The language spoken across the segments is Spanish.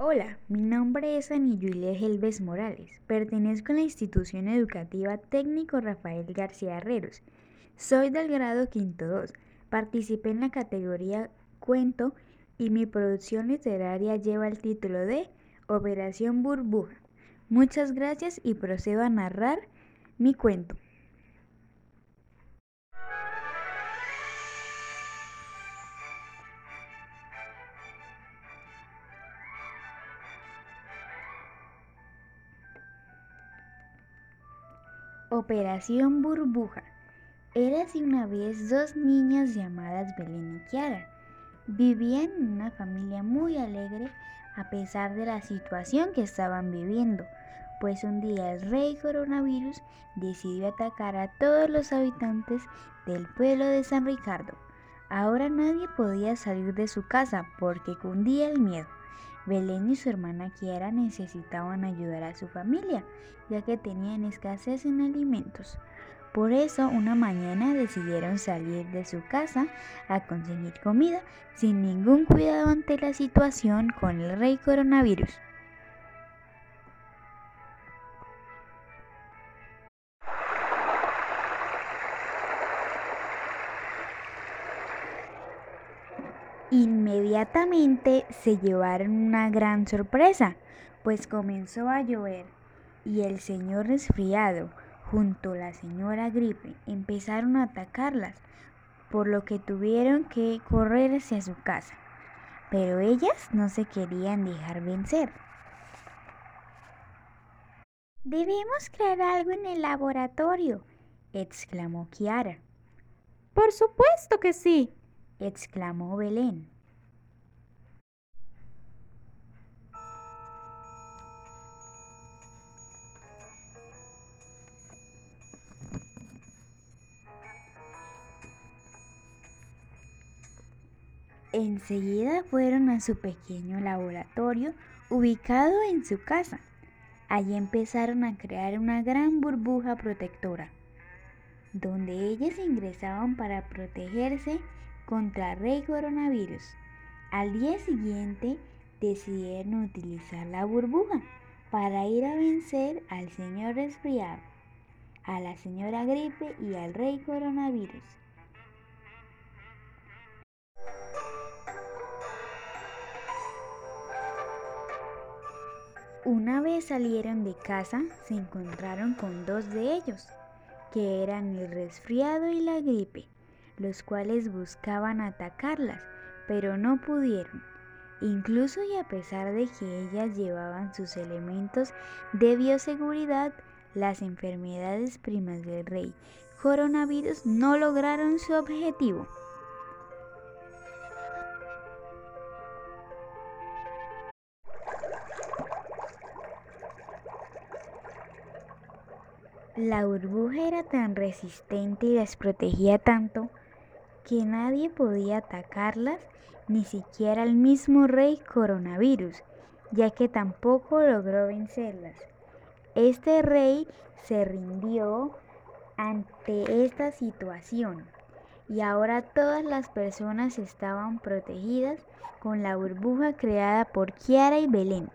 Hola, mi nombre es Aniyuile Helves Morales. Pertenezco a la institución educativa Técnico Rafael García Herreros. Soy del grado quinto 2. Participé en la categoría cuento y mi producción literaria lleva el título de Operación Burbuja. Muchas gracias y procedo a narrar mi cuento. Operación Burbuja. Érase una vez dos niñas llamadas Belén y Kiara. Vivían en una familia muy alegre a pesar de la situación que estaban viviendo, pues un día el rey coronavirus decidió atacar a todos los habitantes del pueblo de San Ricardo. Ahora nadie podía salir de su casa porque cundía el miedo. Belén y su hermana Kiara necesitaban ayudar a su familia, ya que tenían escasez en alimentos. Por eso una mañana decidieron salir de su casa a conseguir comida sin ningún cuidado ante la situación con el rey coronavirus. Inmediatamente se llevaron una gran sorpresa, pues comenzó a llover y el señor resfriado junto a la señora gripe empezaron a atacarlas, por lo que tuvieron que correr hacia su casa. Pero ellas no se querían dejar vencer. Debemos crear algo en el laboratorio, exclamó Kiara. Por supuesto que sí, exclamó Belén. Enseguida fueron a su pequeño laboratorio ubicado en su casa. Allí empezaron a crear una gran burbuja protectora, donde ellas ingresaban para protegerse contra el rey coronavirus. Al día siguiente decidieron utilizar la burbuja para ir a vencer al señor resfriado, a la señora gripe y al rey coronavirus. Una vez salieron de casa, se encontraron con dos de ellos, que eran el resfriado y la gripe los cuales buscaban atacarlas, pero no pudieron. Incluso y a pesar de que ellas llevaban sus elementos de bioseguridad, las enfermedades primas del rey coronavirus no lograron su objetivo. La burbuja era tan resistente y les protegía tanto que nadie podía atacarlas, ni siquiera el mismo rey coronavirus, ya que tampoco logró vencerlas. Este rey se rindió ante esta situación y ahora todas las personas estaban protegidas con la burbuja creada por Kiara y Belén.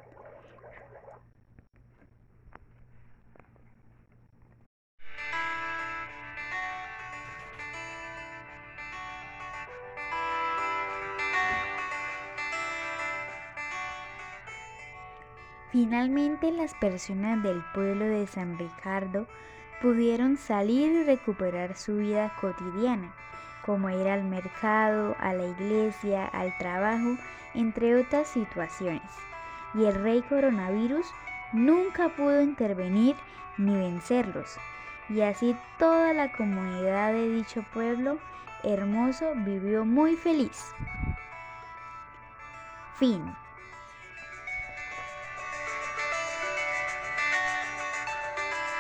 Finalmente las personas del pueblo de San Ricardo pudieron salir y recuperar su vida cotidiana, como ir al mercado, a la iglesia, al trabajo, entre otras situaciones. Y el rey coronavirus nunca pudo intervenir ni vencerlos. Y así toda la comunidad de dicho pueblo hermoso vivió muy feliz. Fin.